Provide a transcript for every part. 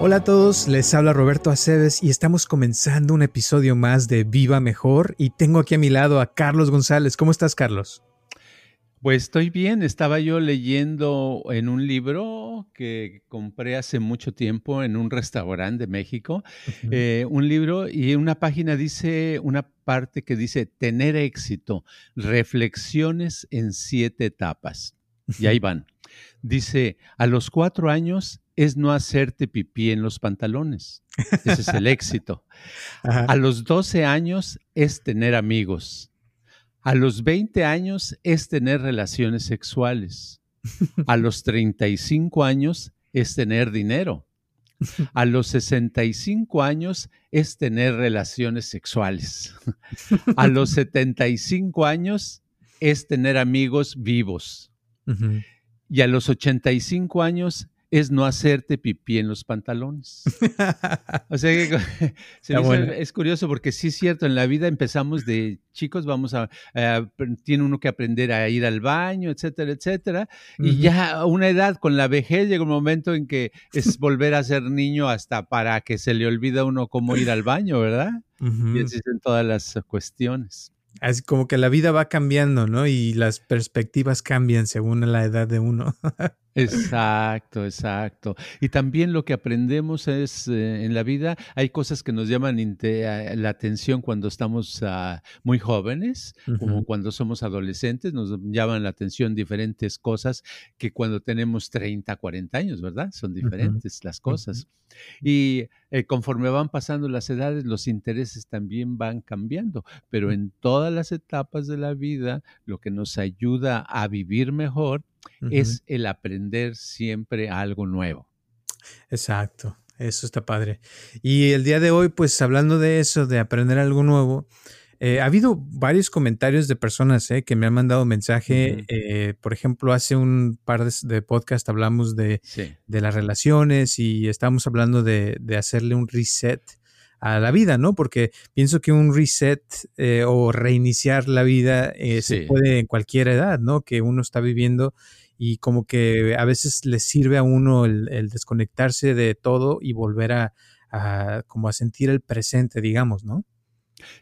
Hola a todos, les habla Roberto Aceves y estamos comenzando un episodio más de Viva Mejor y tengo aquí a mi lado a Carlos González. ¿Cómo estás, Carlos? Pues estoy bien, estaba yo leyendo en un libro que compré hace mucho tiempo en un restaurante de México, eh, un libro y una página dice, una parte que dice, tener éxito, reflexiones en siete etapas. Y ahí van. Dice, a los cuatro años es no hacerte pipí en los pantalones. Ese es el éxito. A los 12 años es tener amigos. A los 20 años es tener relaciones sexuales. A los 35 años es tener dinero. A los 65 años es tener relaciones sexuales. A los 75 años es tener amigos vivos. Y a los 85 años es no hacerte pipí en los pantalones. o sea que es curioso porque sí es cierto, en la vida empezamos de chicos, vamos a, tiene uno que aprender a ir al baño, etcétera, etcétera. Y ya a una edad, con la vejez, llega un momento en que es volver a ser niño hasta para que se le olvida a uno cómo ir al baño, ¿verdad? Y existen todas las cuestiones. Así como que la vida va cambiando, ¿no? Y las perspectivas cambian según la edad de uno. Exacto, exacto. Y también lo que aprendemos es eh, en la vida, hay cosas que nos llaman la atención cuando estamos ah, muy jóvenes, como cuando somos adolescentes, nos llaman la atención diferentes cosas que cuando tenemos 30, 40 años, ¿verdad? Son diferentes las cosas. Y eh, conforme van pasando las edades, los intereses también van cambiando, pero en todas las etapas de la vida, lo que nos ayuda a vivir mejor es el aprender siempre algo nuevo. Exacto, eso está padre. Y el día de hoy, pues hablando de eso, de aprender algo nuevo, eh, ha habido varios comentarios de personas eh, que me han mandado mensaje. Eh, por ejemplo, hace un par de, de podcast hablamos de, de, las relaciones y estamos hablando de, de, hacerle un reset a la vida, ¿no? Porque pienso que un reset eh, o reiniciar la vida eh, se puede en cualquier edad, ¿no? Que uno está viviendo y como que a veces le sirve a uno el, desconectarse de todo y volver a, como a sentir el presente, digamos, ¿no?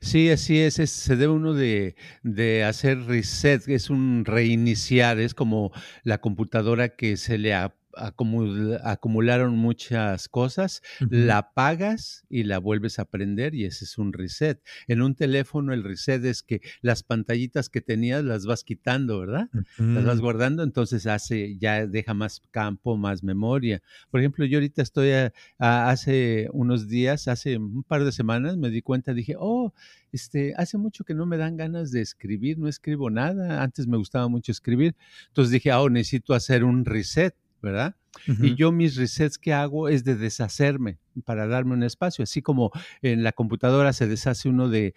Sí, así es, se debe uno de, de, hacer reset, es un reiniciar, es como la computadora que se le acumularon muchas cosas, la pagas y la vuelves a prender y ese es un reset. En un teléfono el reset es que las pantallitas que tenías las vas quitando, ¿verdad? Las vas guardando, entonces hace, ya deja más campo, más memoria. Por ejemplo, yo ahorita estoy hace unos días, hace un par de semanas, me di cuenta, dije, oh, este, hace mucho que no me dan ganas de escribir, no escribo nada, antes me gustaba mucho escribir, entonces dije, oh, necesito hacer un reset ¿verdad? Y yo mis resets que hago es de deshacerme para darme un espacio, así como en la computadora se deshace uno de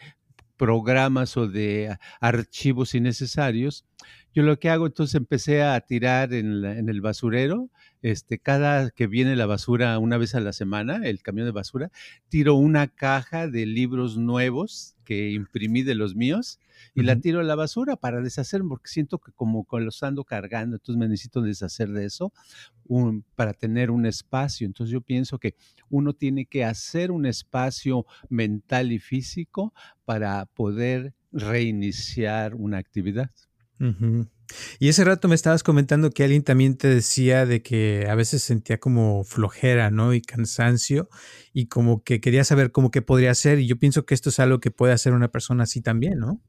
programas o de archivos innecesarios. Yo lo que hago entonces empecé a tirar en, en, el basurero, este, cada que viene la basura una vez a la semana, el camión de basura, tiro una caja de libros nuevos que imprimí de los míos y la tiro a la basura para deshacerme, porque siento que como los ando cargando, entonces me necesito deshacer de eso para tener un espacio. Entonces yo pienso que uno tiene que hacer un espacio mental y físico para poder reiniciar una actividad. Y ese rato me estabas comentando que alguien también te decía de que a veces sentía como flojera, ¿no? Y cansancio y como que quería saber cómo que podría ser. Y yo pienso que esto es algo que puede hacer una persona así también, ¿no?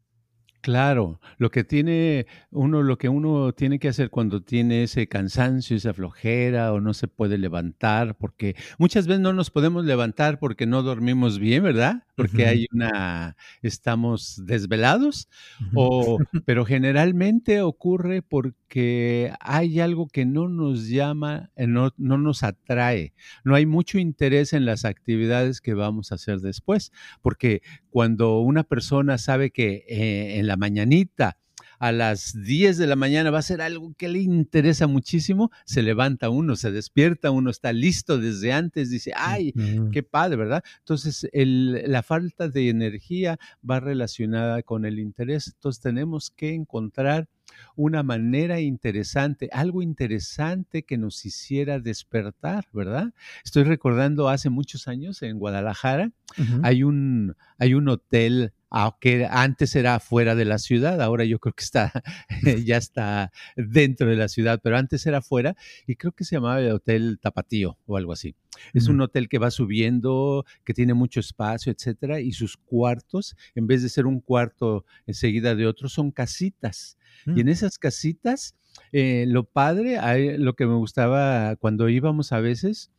Claro, lo que tiene uno, lo que uno tiene que hacer cuando tiene ese cansancio, esa flojera o no se puede levantar, porque muchas veces no nos podemos levantar porque no dormimos bien, ¿verdad? Porque hay una, estamos desvelados, o, pero generalmente ocurre porque hay algo que no nos llama, eh, no, no nos atrae, no hay mucho interés en las actividades que vamos a hacer después, porque cuando una persona sabe que eh, en la mañanita, a las 10 de la mañana va a ser algo que le interesa muchísimo, se levanta uno, se despierta, uno está listo desde antes, dice, ay, qué padre, ¿verdad? Entonces, la falta de energía va relacionada con el interés, entonces tenemos que encontrar una manera interesante, algo interesante que nos hiciera despertar, ¿verdad? Estoy recordando hace muchos años en Guadalajara, hay, un, hay un hotel aunque antes era fuera de la ciudad, ahora yo creo que está, ya está dentro de la ciudad, pero antes era fuera y creo que se llamaba el Hotel Tapatío o algo así. Es un hotel que va subiendo, que tiene mucho espacio, etcétera, y sus cuartos, en vez de ser un cuarto enseguida de otro, son casitas. Y mm. en esas casitas, eh, lo padre, lo que me gustaba cuando íbamos a veces,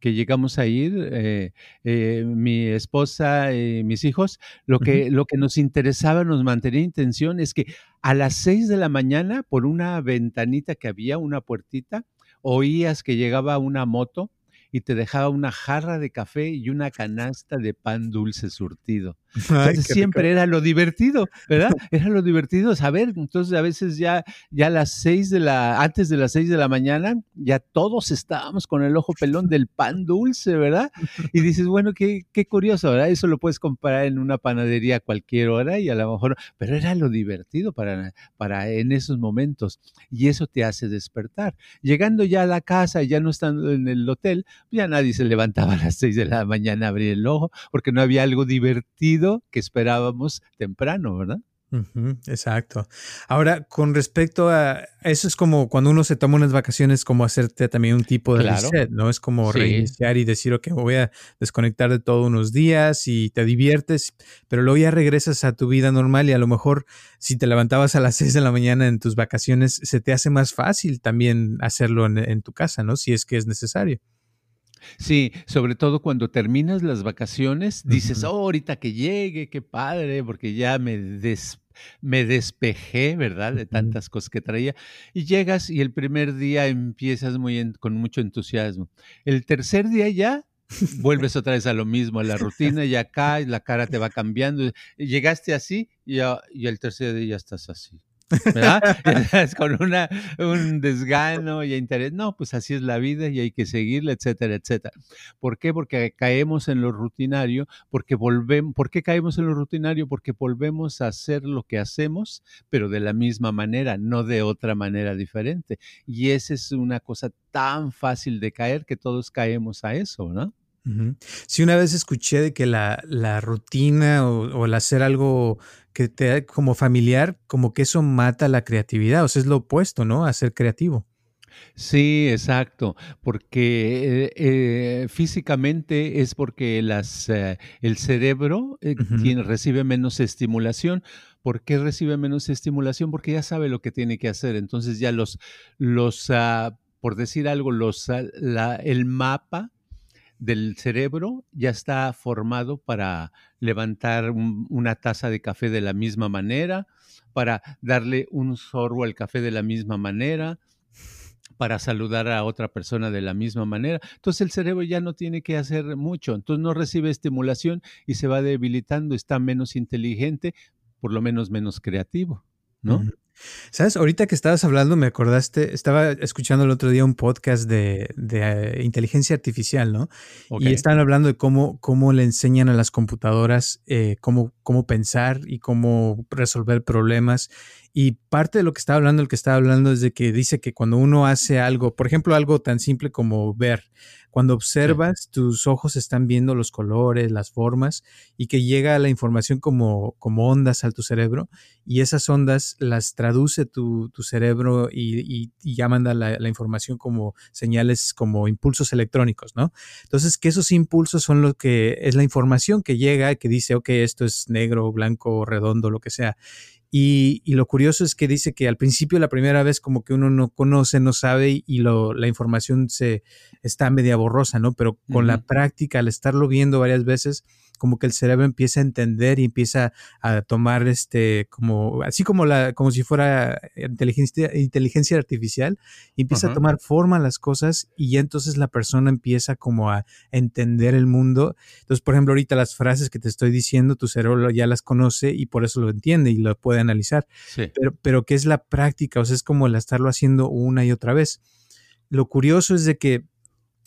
que llegamos a ir, eh, eh, mi esposa y mis hijos, lo que, lo que nos interesaba, nos mantenía intención, es que a las seis de la mañana, por una ventanita que había, una puertita, oías que llegaba una moto y te dejaba una jarra de café y una canasta de pan dulce surtido. Entonces siempre era lo divertido, ¿verdad? Era lo divertido saber. Entonces a veces ya, ya a las seis de la, antes de las seis de la mañana, ya todos estábamos con el ojo pelón del pan dulce, ¿verdad? Y dices, bueno, qué, qué curioso, ¿verdad? Eso lo puedes comparar en una panadería a cualquier hora y a lo mejor, pero era lo divertido para, para en esos momentos. Y eso te hace despertar. Llegando ya a la casa, ya no estando en el hotel, ya nadie se levantaba a las seis de la mañana a abrir el ojo porque no había algo divertido que esperábamos temprano, ¿verdad? exacto. Ahora, con respecto a eso es como cuando uno se toma unas vacaciones, como hacerte también un tipo de reset, ¿no? Es como reiniciar y decir, ok, voy a desconectar de todo unos días y te diviertes, pero luego ya regresas a tu vida normal y a lo mejor si te levantabas a las 6 de la mañana en tus vacaciones, se te hace más fácil también hacerlo en tu casa, ¿no? Si es que es necesario. Sí, sobre todo cuando terminas las vacaciones, dices, oh, ahorita que llegue, qué padre, porque ya me, me despejé, ¿verdad? De tantas cosas que traía. Y llegas y el primer día empiezas muy con mucho entusiasmo. El tercer día ya vuelves otra vez a lo mismo, a la rutina, ya caes, la cara te va cambiando. Llegaste así y, y el tercer día ya estás así. ¿Verdad? con una, un desgano y interés. No, pues así es la vida y hay que seguirla, etcétera, etcétera. ¿Por qué? Porque caemos en lo rutinario, porque volvemos, ¿por qué caemos en lo rutinario? Porque volvemos a hacer lo que hacemos, pero de la misma manera, no de otra manera diferente. Y esa es una cosa tan fácil de caer que todos caemos a eso, ¿no? Sí, una vez escuché de que la, rutina o, el hacer algo que te da como familiar, como que eso mata la creatividad, o sea, es lo opuesto, ¿no? A ser creativo. Sí, exacto, porque eh, eh, físicamente es porque las, eh, el cerebro recibe menos estimulación. ¿Por qué recibe menos estimulación? Porque ya sabe lo que tiene que hacer. Entonces ya los, los ah, por decir algo, los, ah, la, el mapa del cerebro ya está formado para levantar una taza de café de la misma manera, para darle un sorbo al café de la misma manera, para saludar a otra persona de la misma manera. Entonces el cerebro ya no tiene que hacer mucho, entonces no recibe estimulación y se va debilitando, está menos inteligente, por lo menos menos creativo, ¿no? Sabes, ahorita que estabas hablando, me acordaste, estaba escuchando el otro día un podcast de, eh, inteligencia artificial, ¿no? Y estaban hablando de cómo, cómo le enseñan a las computadoras eh, cómo, cómo pensar y cómo resolver problemas. Y parte de lo que estaba hablando, el que estaba hablando es de que dice que cuando uno hace algo, por ejemplo, algo tan simple como ver, cuando observas, tus ojos están viendo los colores, las formas y que llega la información como, como ondas a tu cerebro y esas ondas las traduce tu, cerebro y, ya manda la, la, información como señales, como impulsos electrónicos, ¿no? Entonces, que esos impulsos son lo que es la información que llega, que dice, ok, esto es negro, blanco, redondo, lo que sea Y, lo curioso es que dice que al principio, la primera vez, como que uno no conoce, no sabe y lo, la información se está media borrosa, ¿no? Pero con la práctica, al estarlo viendo varias veces, como que el cerebro empieza a entender y empieza a tomar este, como, así como la, como si fuera inteligencia, inteligencia artificial, y empieza a tomar forma las cosas y ya entonces la persona empieza como a entender el mundo. Entonces, por ejemplo, ahorita las frases que te estoy diciendo, tu cerebro ya las conoce y por eso lo entiende y lo puede analizar. Pero, pero ¿qué es la práctica? O sea, es como el estarlo haciendo una y otra vez. Lo curioso es de que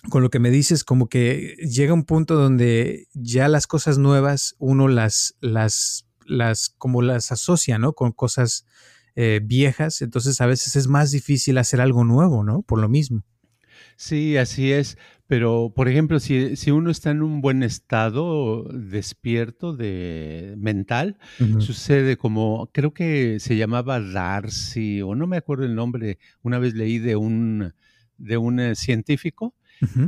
con lo que me dices, como que llega un punto donde ya las cosas nuevas uno las, las, las, como las asocia, ¿no? Con cosas eh, viejas, entonces a veces es más difícil hacer algo nuevo, ¿no? Por lo mismo. Sí, así es. Pero, por ejemplo, si, si uno está en un buen estado despierto de mental, sucede como, creo que se llamaba Darcy, o no me acuerdo el nombre, una vez leí de un, de un eh, científico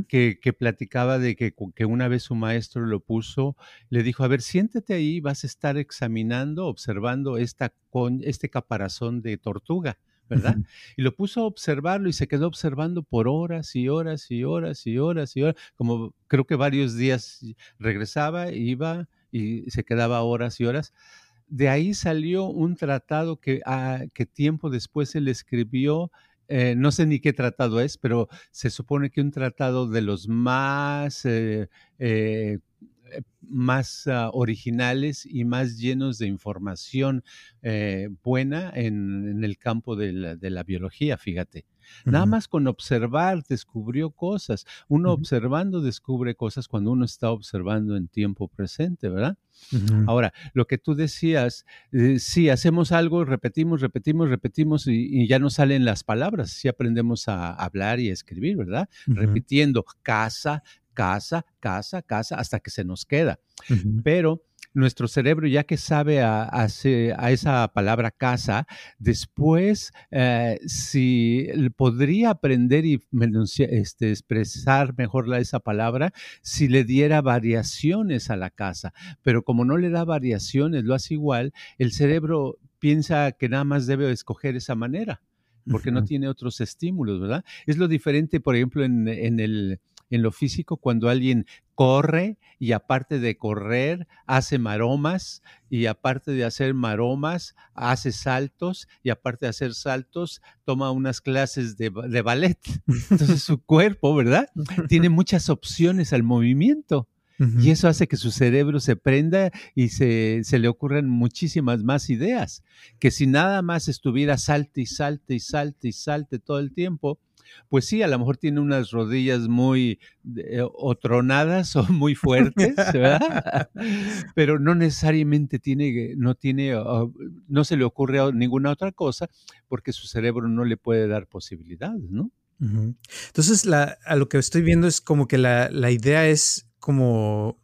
que, platicaba de que, que, una vez su maestro lo puso, le dijo, a ver, siéntete ahí, vas a estar examinando, observando esta con, este caparazón de tortuga. ¿verdad? Y lo puso a observarlo y se quedó observando por horas y horas y horas y horas y horas, como creo que varios días regresaba, iba y se quedaba horas y horas. De ahí salió un tratado que, ah, que tiempo después él escribió eh, no sé ni qué tratado es, pero se supone que un tratado de los más, eh, eh, más ah, originales y más llenos de información buena en, el campo de la biología, fíjate. Nada más con observar descubrió cosas. Uno observando descubre cosas cuando uno está observando en tiempo presente, ¿verdad? Ahora, lo que tú decías, eh, sí, hacemos algo, repetimos, repetimos, repetimos y, ya no salen las palabras, sí aprendemos a hablar y a escribir, ¿verdad? Repitiendo casa, casa, casa, casa, hasta que se nos queda. Pero nuestro cerebro, ya que sabe a, esa palabra casa, después eh, si podría aprender y este, expresar mejor esa palabra si le diera variaciones a la casa. Pero como no le da variaciones, lo hace igual, el cerebro piensa que nada más debe escoger esa manera porque no tiene otros estímulos, ¿verdad? Es lo diferente, por ejemplo, en, en el en lo físico cuando alguien corre y aparte de correr hace maromas y aparte de hacer maromas hace saltos y aparte de hacer saltos toma unas clases de, ballet. Entonces su cuerpo, ¿verdad? Tiene muchas opciones al movimiento. Y eso hace que su cerebro se prenda y se, se, le ocurran muchísimas más ideas. Que si nada más estuviera salte y salte y salte y salte todo el tiempo, pues sí, a lo mejor tiene unas rodillas muy eh, o tronadas o muy fuertes, ¿verdad? Pero no necesariamente tiene, no tiene, no se le ocurre ninguna otra cosa porque su cerebro no le puede dar posibilidades, ¿no? Entonces, a lo que estoy viendo es como que la, la idea es como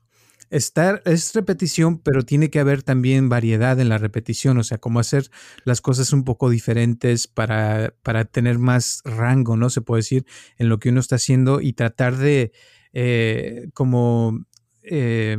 estar, es repetición, pero tiene que haber también variedad en la repetición, o sea, como hacer las cosas un poco diferentes para, para tener más rango, ¿no? Se puede decir, en lo que uno está haciendo y tratar de, eh, como, eh,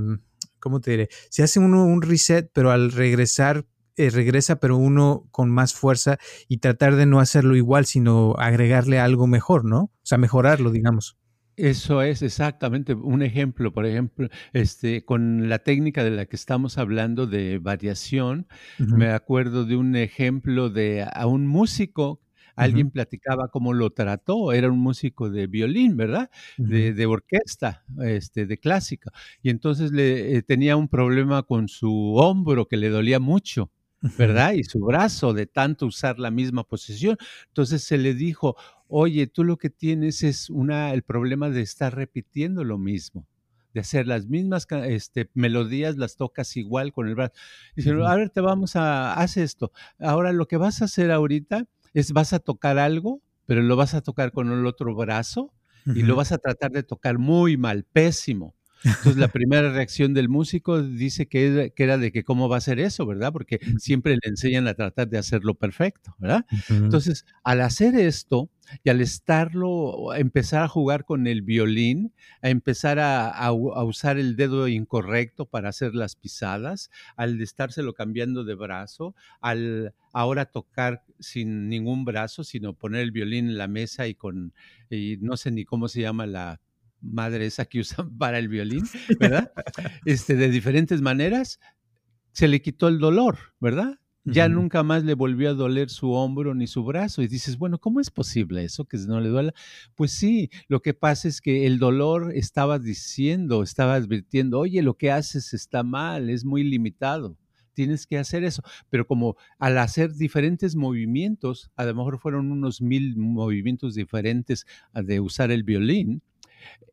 ¿cómo te diré? Se hace uno un reset, pero al regresar eh, regresa, pero uno con más fuerza y tratar de no hacerlo igual, sino agregarle algo mejor, ¿no? O sea, mejorarlo, digamos. Eso es exactamente un ejemplo, por ejemplo, este, con la técnica de la que estamos hablando de variación, me acuerdo de un ejemplo de a un músico, alguien platicaba cómo lo trató, era un músico de violín, ¿verdad? de, orquesta, este, de clásica, y entonces le, eh, tenía un problema con su hombro que le dolía mucho. ¿verdad? Y su brazo de tanto usar la misma posición. Entonces se le dijo, oye, tú lo que tienes es una, el problema de estar repitiendo lo mismo, de hacer las mismas este, melodías, las tocas igual con el brazo. Dice, a ver, te vamos a, haz esto. Ahora lo que vas a hacer ahorita es, vas a tocar algo, pero lo vas a tocar con el otro brazo y lo vas a tratar de tocar muy mal, pésimo. Entonces la primera reacción del músico dice que, era de que cómo va a ser eso, ¿verdad? Porque siempre le enseñan a tratar de hacerlo perfecto, ¿verdad? Entonces, al hacer esto y al estarlo, empezar a jugar con el violín, a empezar a, usar el dedo incorrecto para hacer las pisadas, al estárselo cambiando de brazo, al ahora tocar sin ningún brazo, sino poner el violín en la mesa y con, y no sé ni cómo se llama la madre esa que usan para el violín, ¿verdad? Este, de diferentes maneras, se le quitó el dolor, ¿verdad? Ya nunca más le volvió a doler su hombro ni su brazo. Y dices, bueno, ¿cómo es posible eso que no le duela? Pues sí, lo que pasa es que el dolor estaba diciendo, estaba advirtiendo, oye, lo que haces está mal, es muy limitado tienes que hacer eso. Pero como al hacer diferentes movimientos, a lo mejor fueron unos mil movimientos diferentes de usar el violín,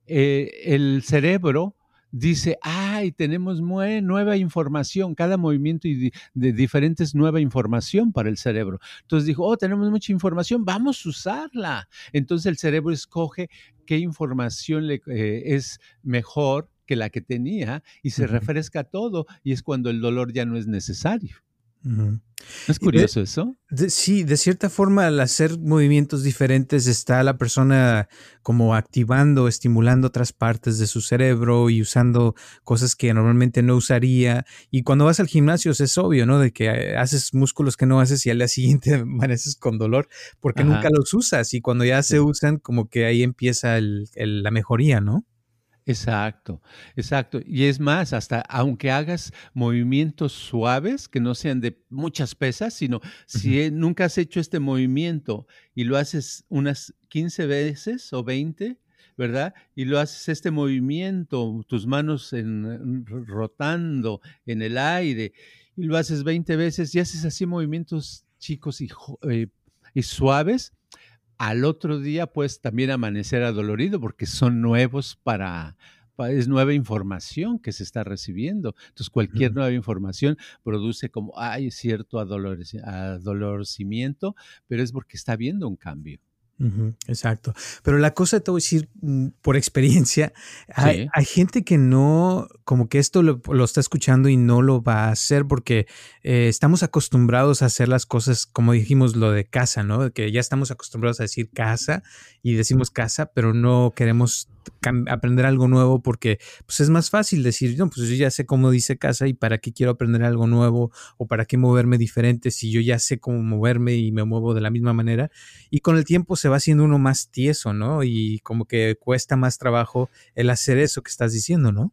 eh, el cerebro dice, ay, tenemos nueva información, cada movimiento de diferentes nueva información para el cerebro. Entonces dijo, oh, tenemos mucha información, vamos a usarla. Entonces el cerebro escoge qué información le, eh, es mejor que la que tenía y se refresca todo y es cuando el dolor ya no es necesario. ¿Es curioso eso? sí, de cierta forma, al hacer movimientos diferentes, está la persona como activando, estimulando otras partes de su cerebro y usando cosas que normalmente no usaría. Y cuando vas al gimnasio es obvio, ¿no? De que eh, haces músculos que no haces y al día siguiente amaneces con dolor porque nunca los usas. Y cuando ya se usan, como que ahí empieza la mejoría, ¿no? Exacto, exacto. Y es más, hasta aunque hagas movimientos suaves, que no sean de muchas pesas, sino si e, nunca has hecho este movimiento y lo haces unas 15 veces o 20, ¿verdad? Y lo haces este movimiento, tus manos en, rotando en el aire, y lo haces 20 veces y haces así movimientos chicos y, eh, y suaves, al otro día pues también amanecer adolorido porque son nuevos para, es nueva información que se está recibiendo. Entonces, cualquier nueva información produce como, hay cierto adolorcimiento, pero es porque está habiendo un cambio exacto. Pero la cosa, te voy a decir mm, por experiencia, hay, gente que no, como que esto lo, está escuchando y no lo va a hacer porque eh, estamos acostumbrados a hacer las cosas, como dijimos, lo de casa, ¿no? Que ya estamos acostumbrados a decir casa y decimos casa, pero no queremos aprender algo nuevo porque pues es más fácil decir, no, pues yo ya sé cómo dice casa y para qué quiero aprender algo nuevo o para qué moverme diferente si yo ya sé cómo moverme y me muevo de la misma manera. Y con el tiempo se va haciendo uno más tieso, ¿no? Y como que cuesta más trabajo el hacer eso que estás diciendo, ¿no?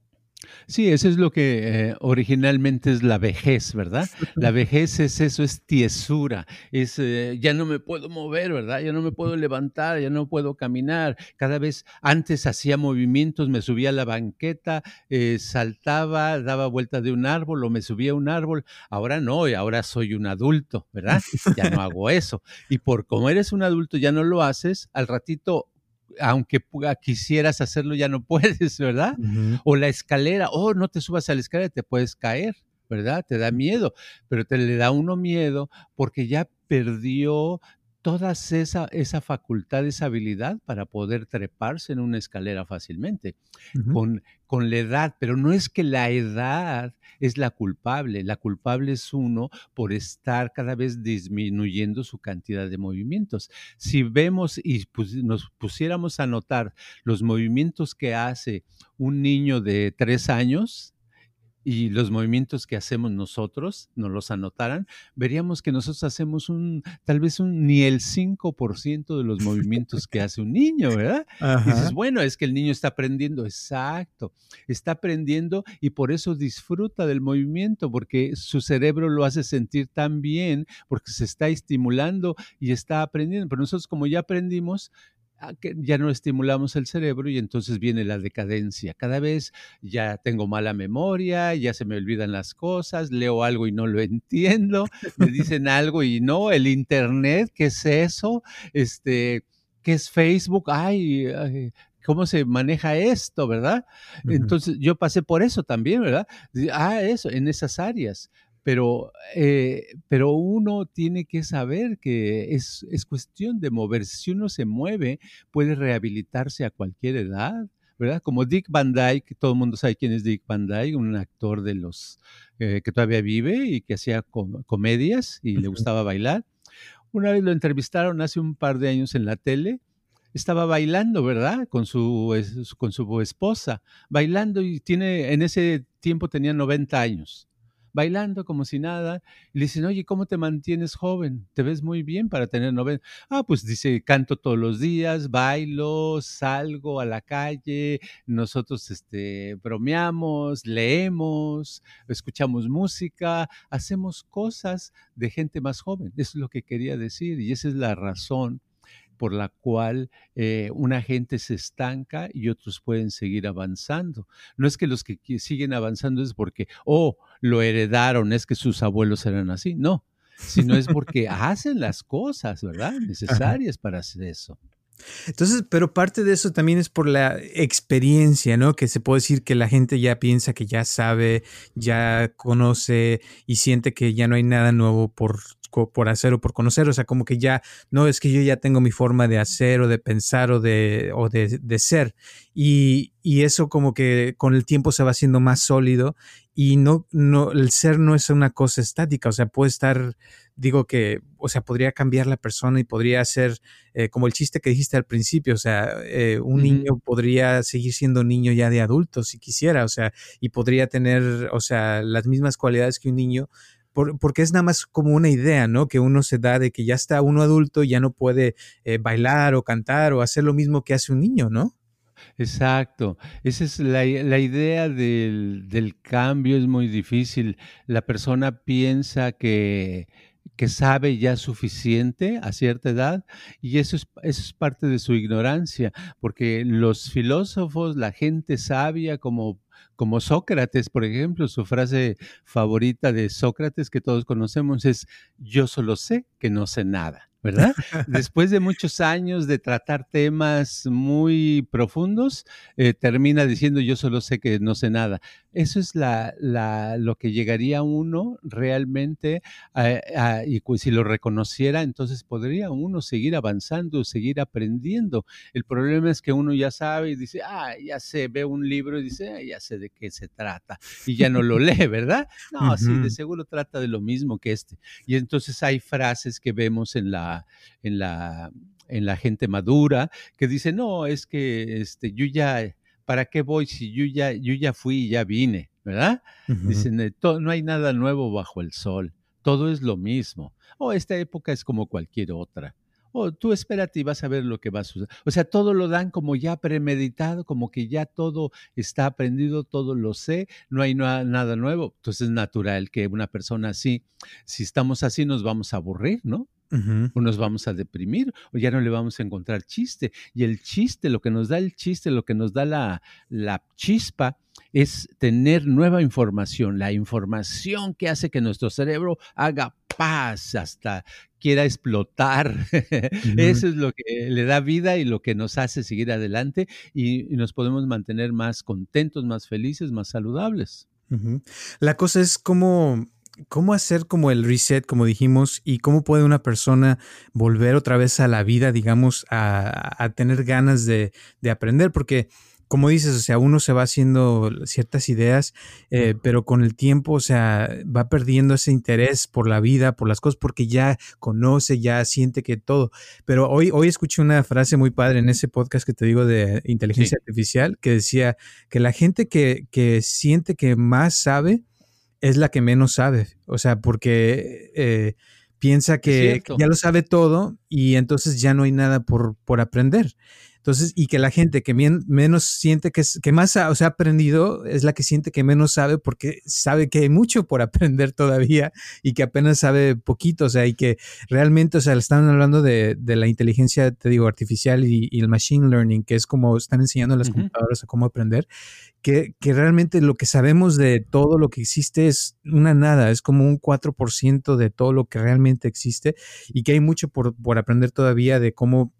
Sí, eso es lo que eh, originalmente es la vejez, ¿verdad? La vejez es eso, es tiesura, es eh, ya no me puedo mover, ¿verdad? Ya no me puedo levantar, ya no puedo caminar. Cada vez antes hacía movimientos, me subía a la banqueta, eh, saltaba, daba vuelta de un árbol o me subía a un árbol. Ahora no, ahora soy un adulto, ¿verdad? Ya no hago eso. Y por como eres un adulto ya no lo haces, al ratito aunque quisieras hacerlo, ya no puedes, ¿verdad? O la escalera, oh, no te subas a la escalera, te puedes caer, ¿verdad? Te da miedo, pero te le da uno miedo porque ya perdió toda esa, esa facultad, esa habilidad para poder treparse en una escalera fácilmente, con, con la edad, pero no es que la edad es la culpable, la culpable es uno por estar cada vez disminuyendo su cantidad de movimientos. Si vemos y nos pusiéramos a notar los movimientos que hace un niño de tres años, y los movimientos que hacemos nosotros, nos los anotaran, veríamos que nosotros hacemos un, tal vez un, ni el 5% de los movimientos que hace un niño, ¿verdad? Y dices, bueno, es que el niño está aprendiendo, exacto, está aprendiendo y por eso disfruta del movimiento, porque su cerebro lo hace sentir tan bien, porque se está estimulando y está aprendiendo. Pero nosotros como ya aprendimos, Ya no estimulamos el cerebro y entonces viene la decadencia. Cada vez ya tengo mala memoria, ya se me olvidan las cosas, leo algo y no lo entiendo, me dicen algo y no, el internet, ¿qué es eso? Este, ¿qué es Facebook? Ay, ¿cómo se maneja esto, verdad? Entonces yo pasé por eso también, ¿verdad? Ah, eso, en esas áreas pero, eh, pero uno tiene que saber que es, es, cuestión de moverse. Si uno se mueve, puede rehabilitarse a cualquier edad, ¿verdad? Como Dick Van Dyke, todo el mundo sabe quién es Dick Van Dyke, un actor de los eh, que todavía vive y que hacía comedias y le gustaba bailar. Una vez lo entrevistaron hace un par de años en la tele estaba bailando, ¿verdad? Con su, con su esposa, bailando y tiene, en ese tiempo tenía 90 años, bailando como si nada. Y le dicen, oye, ¿cómo te mantienes joven? Te ves muy bien para tener 90. Ah, pues dice, canto todos los días, bailo, salgo a la calle, nosotros este, bromeamos, leemos, escuchamos música, hacemos cosas de gente más joven. Eso es lo que quería decir y esa es la razón por la cual eh, una gente se estanca y otros pueden seguir avanzando. No es que los que siguen avanzando es porque, oh, lo heredaron, es que sus abuelos eran así, no, sino es porque hacen las cosas, ¿verdad? Necesarias para hacer eso. Entonces, pero parte de eso también es por la experiencia, ¿no? Que se puede decir que la gente ya piensa que ya sabe, ya conoce y siente que ya no hay nada nuevo por por hacer o por conocer, o sea, como que ya, no es que yo ya tengo mi forma de hacer o de pensar o de, o de, de ser, y, y, eso como que con el tiempo se va haciendo más sólido y no, no, el ser no es una cosa estática, o sea, puede estar, digo que, o sea, podría cambiar la persona y podría ser eh, como el chiste que dijiste al principio, o sea, eh, un niño podría seguir siendo niño ya de adulto si quisiera, o sea, y podría tener, o sea, las mismas cualidades que un niño, porque es nada más como una idea, ¿no? Que uno se da de que ya está uno adulto y ya no puede eh, bailar o cantar o hacer lo mismo que hace un niño, ¿no? Exacto. Esa es la, idea del, del, cambio, es muy difícil. La persona piensa que, que sabe ya suficiente a cierta edad y eso es, eso es parte de su ignorancia, porque los filósofos, la gente sabia como como Sócrates, por ejemplo, su frase favorita de Sócrates que todos conocemos es, yo solo sé que no sé nada. ¿Verdad? Después de muchos años de tratar temas muy profundos, eh, termina diciendo yo solo sé que no sé nada. Eso es la, la, lo que llegaría uno realmente y pues, si lo reconociera, entonces podría uno seguir avanzando, seguir aprendiendo. El problema es que uno ya sabe y dice, ah, ya sé, ve un libro y dice, ah, ya sé de qué se trata y ya no lo lee, ¿verdad? No, sí, de seguro trata de lo mismo que este. Y entonces hay frases que vemos en la, en la, en la gente madura que dice, no, es que este, yo ya ¿para qué voy si yo ya, yo ya fui y ya vine? ¿Verdad? Dicen, eh, no hay nada nuevo bajo el sol, todo es lo mismo. O esta época es como cualquier otra. O tú espérate y vas a ver lo que va a suceder. O sea, todo lo dan como ya premeditado, como que ya todo está aprendido, todo lo sé, no hay nada nuevo. Entonces es natural que una persona así, si estamos así, nos vamos a aburrir, ¿no? O nos vamos a deprimir, o ya no le vamos a encontrar chiste. Y el chiste, lo que nos da el chiste, lo que nos da la, la chispa, es tener nueva información, la información que hace que nuestro cerebro haga paz hasta quiera explotar. Eso es lo que le da vida y lo que nos hace seguir adelante y, nos podemos mantener más contentos, más felices, más saludables. La cosa es cómo ¿Cómo hacer como el reset, como dijimos, y cómo puede una persona volver otra vez a la vida, digamos, a, tener ganas de, aprender? Porque, como dices, o sea, uno se va haciendo ciertas ideas, eh, pero con el tiempo, o sea, va perdiendo ese interés por la vida, por las cosas, porque ya conoce, ya siente que todo. Pero hoy, hoy escuché una frase muy padre en ese podcast que te digo de inteligencia artificial, que decía que la gente que, que siente que más sabe, es la que menos sabe. O sea, porque eh, piensa que ya lo sabe todo y entonces ya no hay nada por, por aprender. Entonces, y que la gente que menos siente que, que más ha, o sea, ha aprendido es la que siente que menos sabe porque sabe que hay mucho por aprender todavía y que apenas sabe poquito, o sea, y que realmente, o sea, están hablando de, de la inteligencia, te digo, artificial y, el machine learning, que es como están enseñando a las computadoras a cómo aprender, que, que, realmente lo que sabemos de todo lo que existe es una nada, es como un 4% de todo lo que realmente existe y que hay mucho por, por aprender todavía de cómo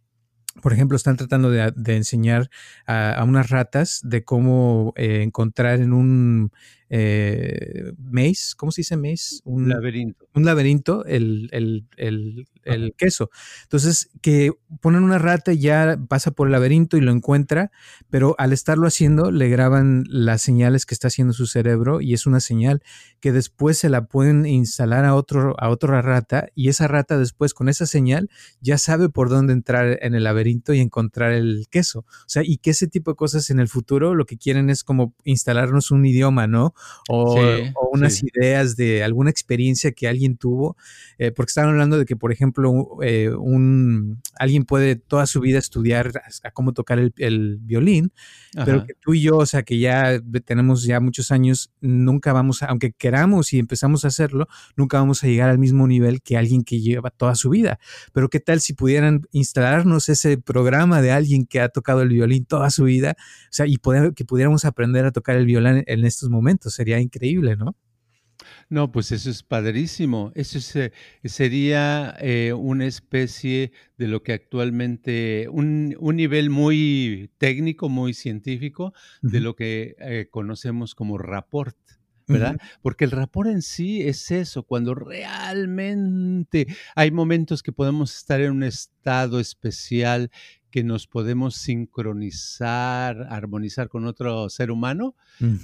por ejemplo, están tratando de, enseñar a, unas ratas de cómo eh, encontrar en un, eh, maze, ¿cómo se dice maze? Un laberinto. Un laberinto, el, el, el, el queso. Entonces, que ponen una rata y ya pasa por el laberinto y lo encuentra, pero al estarlo haciendo le graban las señales que está haciendo su cerebro y es una señal que después se la pueden instalar a, otro, a otra rata y esa rata después con esa señal ya sabe por dónde entrar en el laberinto y encontrar el queso. O sea, y que ese tipo de cosas en el futuro lo que quieren es como instalarnos un idioma, ¿no? O, unas ideas de alguna experiencia que alguien tuvo, eh, porque estaban hablando de que, por ejemplo, eh, un, alguien puede toda su vida estudiar a cómo tocar el, violín, pero que tú y yo, o sea, que ya tenemos ya muchos años, nunca vamos, a, aunque queramos y empezamos a hacerlo, nunca vamos a llegar al mismo nivel que alguien que lleva toda su vida. Pero qué tal si pudieran instalarnos ese programa de alguien que ha tocado el violín toda su vida, o sea, y poder, que pudiéramos aprender a tocar el violín en estos momentos, sería increíble, ¿no? No, pues eso es padrísimo. Eso eh, sería eh, una especie de lo que actualmente, un, nivel muy técnico, muy científico, de lo que eh, conocemos como rapport. ¿verdad? Porque el rapport en sí es eso, cuando realmente hay momentos que podemos estar en un estado especial que nos podemos sincronizar, armonizar con otro ser humano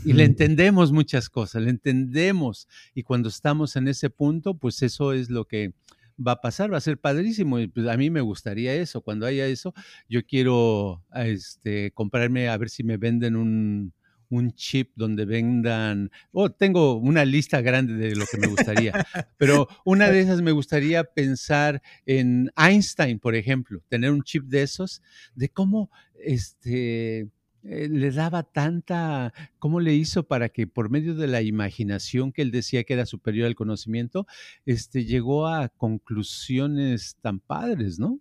y le entendemos muchas cosas, le entendemos. Y cuando estamos en ese punto, pues eso es lo que va a pasar, va a ser padrísimo. Y pues a mí me gustaría eso. Cuando haya eso, yo quiero este, comprarme, a ver si me venden un, un chip donde vendan, oh, tengo una lista grande de lo que me gustaría, pero una de esas me gustaría pensar en Einstein, por ejemplo, tener un chip de esos, de cómo este... Eh, le daba tanta, cómo le hizo para que por medio de la imaginación que él decía que era superior al conocimiento, este, llegó a conclusiones tan padres, ¿no?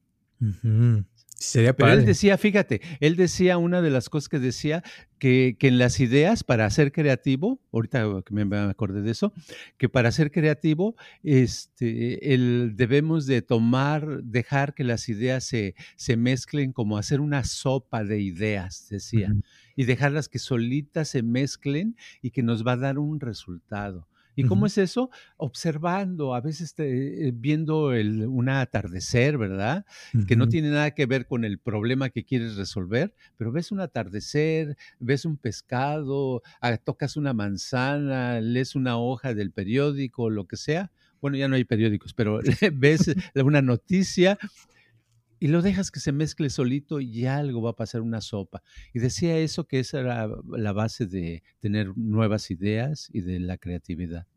Sería Pero él decía, fíjate, él decía una de las cosas que decía que, en las ideas para ser creativo, ahorita que me, acordé de eso, que para ser creativo, este, el, debemos de tomar, dejar que las ideas se, se mezclen como hacer una sopa de ideas, decía, y dejarlas que solitas se mezclen y que nos va a dar un resultado. ¿Y cómo es eso? Observando, a veces eh, viendo el, un atardecer, ¿verdad? Que no tiene nada que ver con el problema que quieres resolver, pero ves un atardecer, ves un pescado, ah, tocas una manzana, lees una hoja del periódico, lo que sea. Bueno, ya no hay periódicos, pero ves una noticia y lo dejas que se mezcle solito y algo va a pasar una sopa. Y decía eso que esa era la base de tener nuevas ideas y de la creatividad.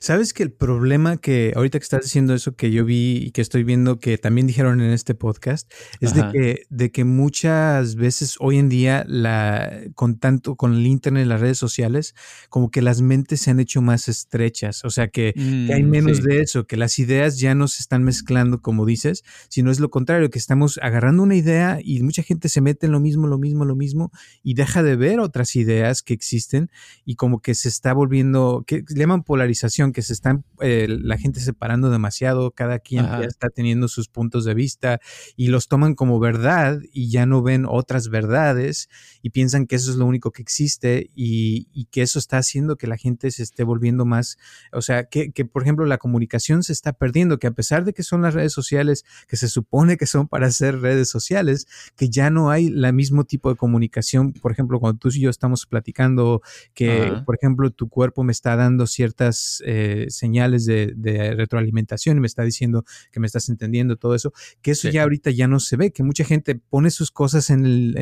Sabes que el problema que ahorita que estás diciendo eso que yo vi y que estoy viendo que también dijeron en este podcast es de que, de que muchas veces hoy en día la, con tanto con el internet y las redes sociales como que las mentes se han hecho más estrechas, o sea que, hay mm, menos de eso, que las ideas ya no se están mezclando como dices, sino es lo contrario, que estamos agarrando una idea y mucha gente se mete en lo mismo, lo mismo, lo mismo y deja de ver otras ideas que existen y como que se está volviendo, que le llaman polarización, que se está eh, la gente separando demasiado, cada quien ya está teniendo sus puntos de vista y los toman como verdad y ya no ven otras verdades y piensan que eso es lo único que existe y, que eso está haciendo que la gente se esté volviendo más, o sea, que, que por ejemplo la comunicación se está perdiendo, que a pesar de que son las redes sociales, que se supone que son para ser redes sociales, que ya no hay la mismo tipo de comunicación, por ejemplo, cuando tú y yo estamos platicando, que por ejemplo tu cuerpo me está dando ciertas eh, señales de, retroalimentación y me está diciendo que me estás entendiendo todo eso, que eso ya ahorita ya no se ve, que mucha gente pone sus cosas en, el,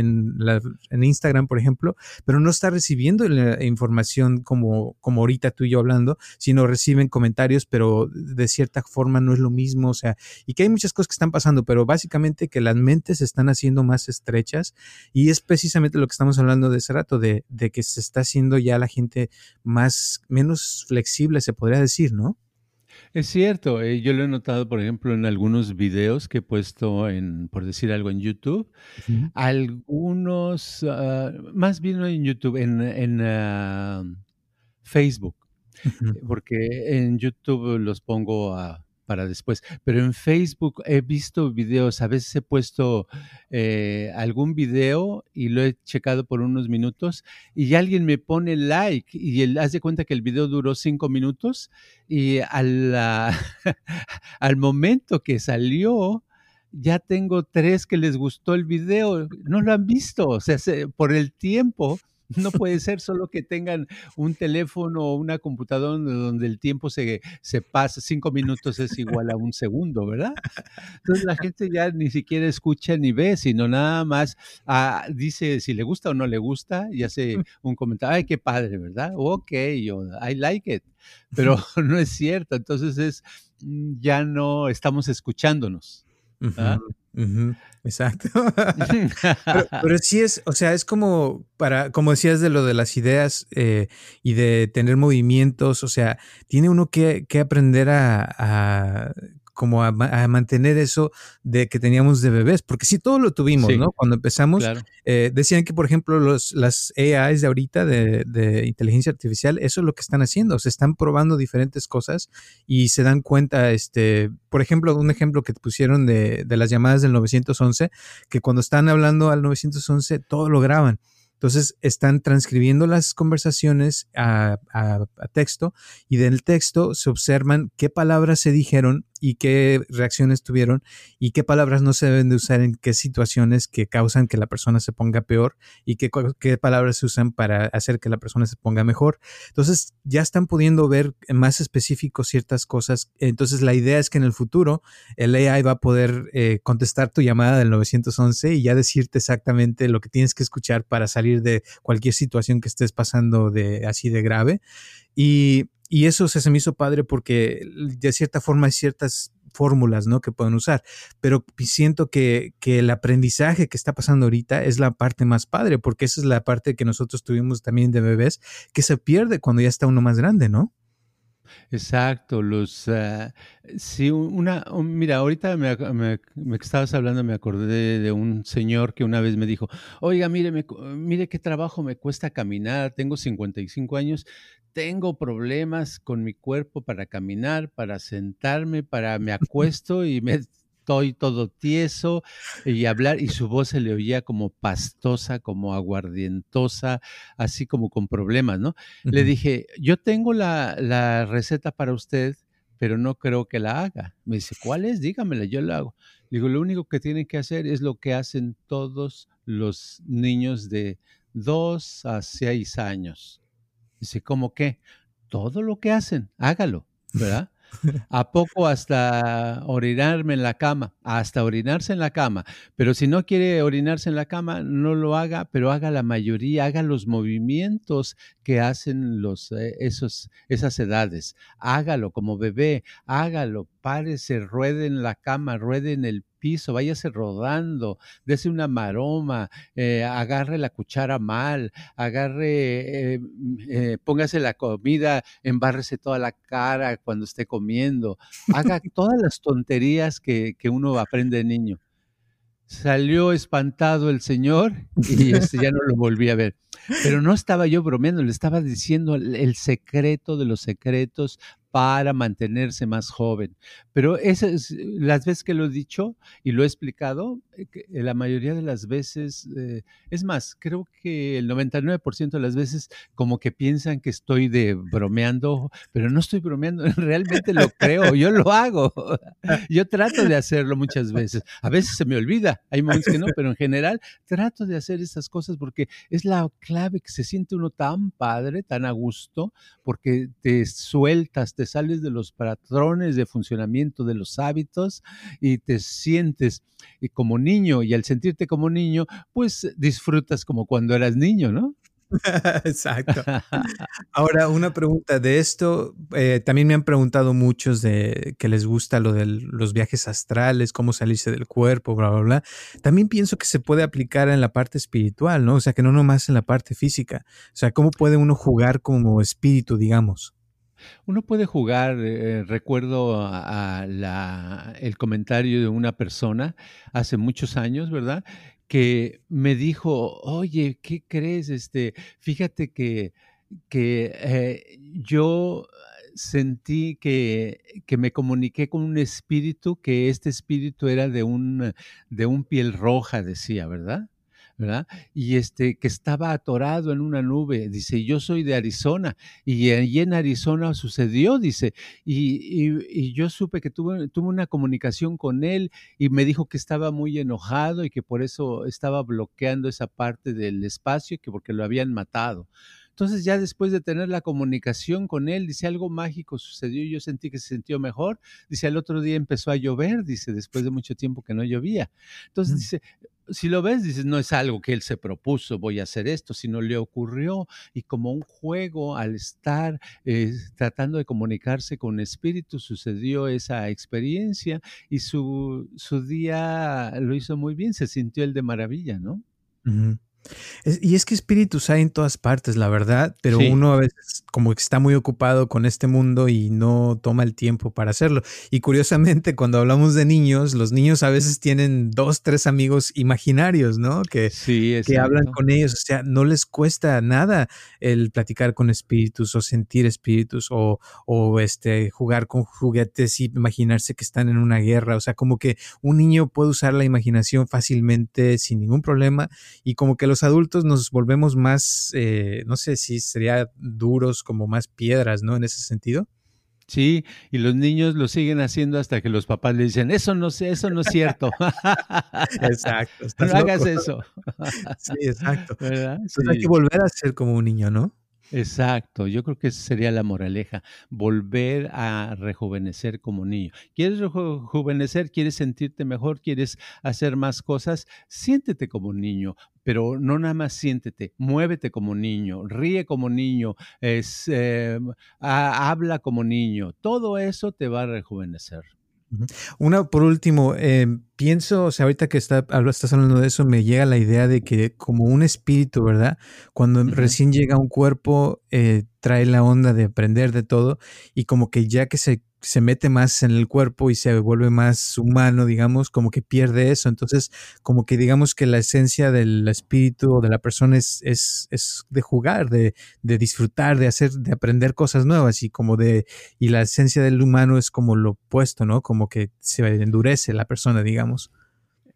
en, Instagram, por ejemplo, pero no está recibiendo la información como, como ahorita tú y yo hablando, sino reciben comentarios, pero de cierta forma no es lo mismo, o sea, y que hay muchas cosas que están pasando, pero básicamente que las mentes se están haciendo más estrechas y es precisamente lo que estamos hablando de ese rato, de, de que se está haciendo ya la gente más, menos flexible se podría decir, ¿no? Es cierto, eh, yo lo he notado, por ejemplo, en algunos videos que he puesto en, por decir algo, en YouTube. Algunos, ah, más bien no en YouTube, en, ah, Facebook. Porque en YouTube los pongo a para después. Pero en Facebook he visto videos, a veces he puesto eh, algún video y lo he checado por unos minutos y alguien me pone like y él hace cuenta que el video duró cinco minutos y al, al momento que salió, ya tengo tres que les gustó el video, no lo han visto, o sea, por el tiempo no puede ser solo que tengan un teléfono o una computadora donde el tiempo se, se pasa, cinco minutos es igual a un segundo, ¿verdad? Entonces la gente ya ni siquiera escucha ni ve, sino nada más ah, dice si le gusta o no le gusta y hace un comentario, ay, qué padre, ¿verdad? Ok, yo, I like it, pero no es cierto, entonces es, mm, ya no estamos escuchándonos. Exacto. pero, sí es, o sea, es como para, como decías de lo de las ideas eh, y de tener movimientos, o sea, tiene uno que, aprender a, como a, mantener eso de que teníamos de bebés, porque sí, todo lo tuvimos, ¿no? Cuando empezamos, eh, decían que, por ejemplo, los, las AIs de ahorita de, inteligencia artificial, eso es lo que están haciendo, se están probando diferentes cosas y se dan cuenta, este, por ejemplo, un ejemplo que pusieron de, de las llamadas del 911, que cuando están hablando al 911, todo lo graban. Entonces están transcribiendo las conversaciones a, texto y del texto se observan qué palabras se dijeron y qué reacciones tuvieron y qué palabras no se deben de usar en qué situaciones que causan que la persona se ponga peor y qué, palabras se usan para hacer que la persona se ponga mejor. Entonces ya están pudiendo ver más específicos ciertas cosas. Entonces la idea es que en el futuro el AI va a poder eh, contestar tu llamada del 911 y ya decirte exactamente lo que tienes que escuchar para salir de cualquier situación que estés pasando de así de grave. Y y eso se, me hizo padre porque de cierta forma hay ciertas fórmulas, ¿no? Que pueden usar, pero siento que, que, el aprendizaje que está pasando ahorita es la parte más padre, porque esa es la parte que nosotros tuvimos también de bebés, que se pierde cuando ya está uno más grande, ¿no? Exacto, los uh, sí, una, mira, ahorita me, me, me, estabas hablando, me acordé de un señor que una vez me dijo, oiga, mire, mire qué trabajo me cuesta caminar, tengo 55 años, tengo problemas con mi cuerpo para caminar, para sentarme, para me acuesto y me estoy todo tieso y hablar y su voz se le oía como pastosa, como aguardientosa, así como con problemas, ¿no? Le dije, yo tengo la, la, receta para usted, pero no creo que la haga. Me dice, ¿cuál es? Dígamela, yo la hago. digo, lo único que tiene que hacer es lo que hacen todos los niños de dos a seis años. Dice, ¿cómo qué? Todo lo que hacen, hágalo, ¿verdad? ¿A poco hasta orinarme en la cama? Hasta orinarse en la cama. Pero si no quiere orinarse en la cama, no lo haga, pero haga la mayoría, haga los movimientos que hacen los, eh, esos, esas edades. Hágalo como bebé, hágalo, párese, ruede en la cama, ruede en el piso, váyase rodando, dese una maroma, eh, agarre la cuchara mal, agarre, eh, eh, póngase la comida, embárrese toda la cara cuando esté comiendo, haga todas las tonterías que, que uno aprende de niño. Salió espantado el señor y este, ya no lo volví a ver. Pero no estaba yo bromeando, le estaba diciendo el secreto de los secretos para mantenerse más joven. Pero esas, las veces que lo he dicho y lo he explicado, eh, eh, la mayoría de las veces, eh, es más, creo que el 99% de las veces como que piensan que estoy de bromeando, pero no estoy bromeando, realmente lo creo, yo lo hago. Yo trato de hacerlo muchas veces. A veces se me olvida, hay momentos que no, pero en general trato de hacer esas cosas porque es la clave que se siente uno tan padre, tan a gusto, porque te sueltas, te sales de los patrones de funcionamiento de los hábitos y te sientes como niño y al sentirte como niño, pues disfrutas como cuando eras niño, ¿no? Exacto. Ahora, una pregunta de esto. Eh, también me han preguntado muchos de que les gusta lo de los viajes astrales, cómo salirse del cuerpo, bla, bla, bla. También pienso que se puede aplicar en la parte espiritual, ¿no? O sea, que no nomás en la parte física. O sea, ¿cómo puede uno jugar como espíritu, digamos? Uno puede jugar, eh, recuerdo a, el comentario de una persona hace muchos años, ¿verdad? Que me dijo, oye, ¿qué crees? Este, fíjate que, que eh, yo sentí que, que, me comuniqué con un espíritu, que este espíritu era de un, de un piel roja, decía, ¿verdad? ¿Verdad? Y este, que estaba atorado en una nube, dice, yo soy de Arizona, y allí en Arizona sucedió, dice, y, yo supe que tuve, tuve una comunicación con él y me dijo que estaba muy enojado y que por eso estaba bloqueando esa parte del espacio, que porque lo habían matado. Entonces ya después de tener la comunicación con él, dice, algo mágico sucedió y yo sentí que se sintió mejor. Dice, al otro día empezó a llover, dice, después de mucho tiempo que no llovía. Entonces dice, si lo ves, dices, no es algo que él se propuso, voy a hacer esto, sino le ocurrió y como un juego al estar eh, tratando de comunicarse con espíritu, sucedió esa experiencia y su, su día lo hizo muy bien, se sintió el de maravilla, ¿no? Y es que espíritus hay en todas partes, la verdad, pero uno a veces como que está muy ocupado con este mundo y no toma el tiempo para hacerlo. Y curiosamente, cuando hablamos de niños, los niños a veces tienen dos, tres amigos imaginarios, ¿no? Que, que hablan con ellos, o sea, no les cuesta nada el platicar con espíritus o sentir espíritus o, o este, jugar con juguetes y imaginarse que están en una guerra. O sea, como que un niño puede usar la imaginación fácilmente sin ningún problema y como que los adultos nos volvemos más, eh, no sé si sería duros, como más piedras, ¿no? En ese sentido. Sí, y los niños lo siguen haciendo hasta que los papás le dicen, eso no sé, eso no es cierto. exacto. No hagas eso. sí, exacto. hay que volver a ser como un niño, ¿no? Exacto, yo creo que esa sería la moraleja, volver a rejuvenecer como niño. ¿Quieres rejuvenecer? ¿Quieres sentirte mejor? ¿Quieres hacer más cosas? Siéntete como niño, pero no nada más siéntete, muévete como niño, ríe como niño, es, em, habla como niño, todo eso te va a rejuvenecer. Una, por último, eh, pienso, o sea, ahorita que está, estás hablando de eso, me llega la idea de que como un espíritu, ¿verdad? Cuando recién llega un cuerpo, eh, trae la onda de aprender de todo y como que ya que se se mete más en el cuerpo y se vuelve más humano, digamos, como que pierde eso. Entonces, como que digamos que la esencia del espíritu o de la persona es, es, es de jugar, de, de, disfrutar, de hacer, de aprender cosas nuevas y como de, y la esencia del humano es como lo opuesto, ¿no? Como que se endurece la persona, digamos.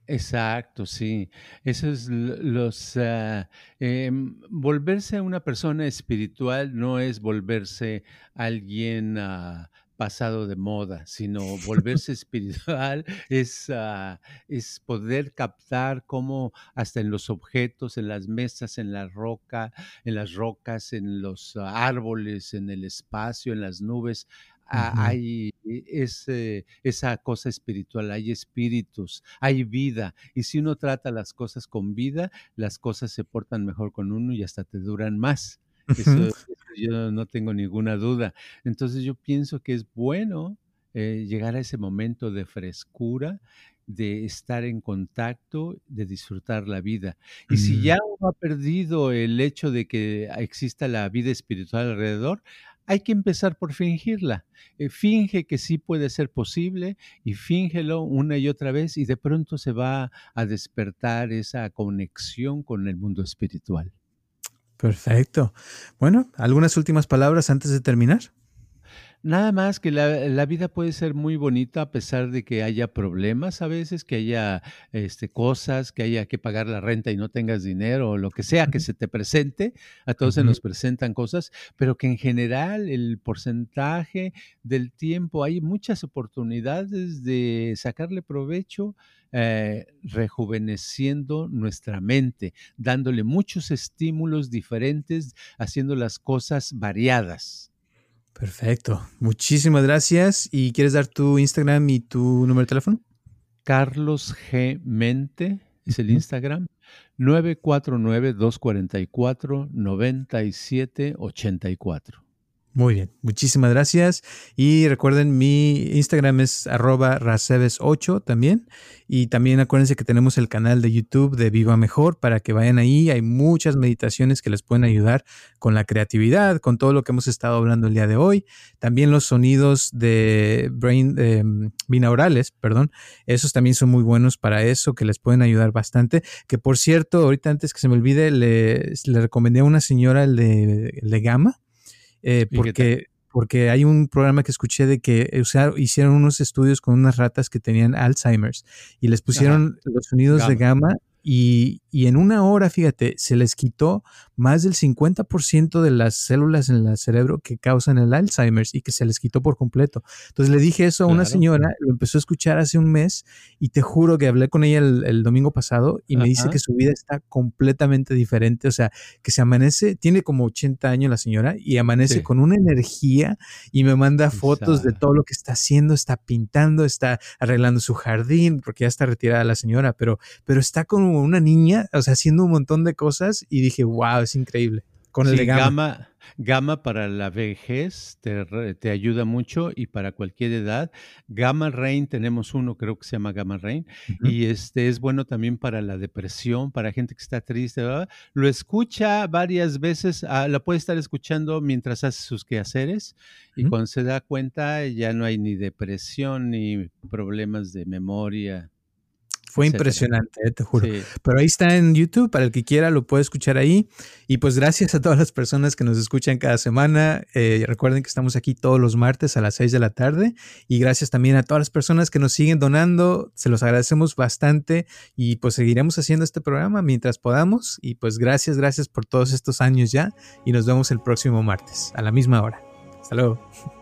Exacto, sí. Eso es los... Ah, em, volverse una persona espiritual no es volverse alguien... Uh, pasado de moda, sino volverse espiritual es, ah, es poder captar cómo hasta en los objetos, en las mesas, en la roca, en las rocas, en los ah, árboles, en el espacio, en las nubes, ah, hay ese, esa cosa espiritual, hay espíritus, hay vida. Y si uno trata las cosas con vida, las cosas se portan mejor con uno y hasta te duran más. Eso, yo no tengo ninguna duda. Entonces yo pienso que es bueno eh, llegar a ese momento de frescura, de estar en contacto, de disfrutar la vida. Y si mm. ya uno ha perdido el hecho de que exista la vida espiritual alrededor, hay que empezar por fingirla. Eh, finge que sí puede ser posible y fíngelo una y otra vez y de pronto se va a despertar esa conexión con el mundo espiritual. Perfecto. Bueno, ¿algunas últimas palabras antes de terminar? Nada más que la, vida puede ser muy bonita a pesar de que haya problemas a veces, que haya este, cosas, que haya que pagar la renta y no tengas dinero o lo que sea que se te presente. A todos se nos presentan cosas, pero que en general el porcentaje del tiempo hay muchas oportunidades de sacarle provecho eh, rejuveneciendo nuestra mente, dándole muchos estímulos diferentes, haciendo las cosas variadas. Perfecto. Muchísimas gracias. ¿Y quieres dar tu Instagram y tu número de teléfono? Carlos G. Mente es el Instagram. 949-244-9784. Muy bien, muchísimas gracias. Y recuerden, mi Instagram es arroba raceves8 también. Y también acuérdense que tenemos el canal de YouTube de Viva Mejor para que vayan ahí. Hay muchas meditaciones que les pueden ayudar con la creatividad, con todo lo que hemos estado hablando el día de hoy. También los sonidos de brain em, binaurales, perdón. Esos también son muy buenos para eso, que les pueden ayudar bastante. Que por cierto, ahorita antes que se me olvide, le, le recomendé a una señora el de, el de Gamma eh, porque porque hay un programa que escuché de que hicieron unos estudios con unas ratas que tenían Alzheimer's y les pusieron los sonidos de gama y, en una hora, fíjate, se les quitó más del 50% de las células en el cerebro que causan el Alzheimer's y que se les quitó por completo. Entonces le dije eso a una señora, lo empezó a escuchar hace un mes y te juro que hablé con ella el, domingo pasado y me dice que su vida está completamente diferente. O sea, que se amanece, tiene como 80 años la señora y amanece con una energía y me manda fotos de todo lo que está haciendo, está pintando, está arreglando su jardín, porque ya está retirada la señora, pero, pero está con una niña, o sea, haciendo un montón de cosas y dije, wow, es increíble. Con el de gama. gama. para la vejez te, ayuda mucho y para cualquier edad. Gamma Rain tenemos uno, creo que se llama Gamma Rain, y este es bueno también para la depresión, para gente que está triste. Lo escucha varias veces, ah, la puede estar escuchando mientras hace sus quehaceres y cuando se da cuenta ya no hay ni depresión ni problemas de memoria fue impresionante, eh, te juro. Pero ahí está en YouTube, para el que quiera lo puede escuchar ahí. Y pues gracias a todas las personas que nos escuchan cada semana. Eh, recuerden que estamos aquí todos los martes a las 6 de la tarde. Y gracias también a todas las personas que nos siguen donando. Se los agradecemos bastante. Y pues seguiremos haciendo este programa mientras podamos. Y pues gracias, gracias por todos estos años ya. Y nos vemos el próximo martes a la misma hora. Hasta luego.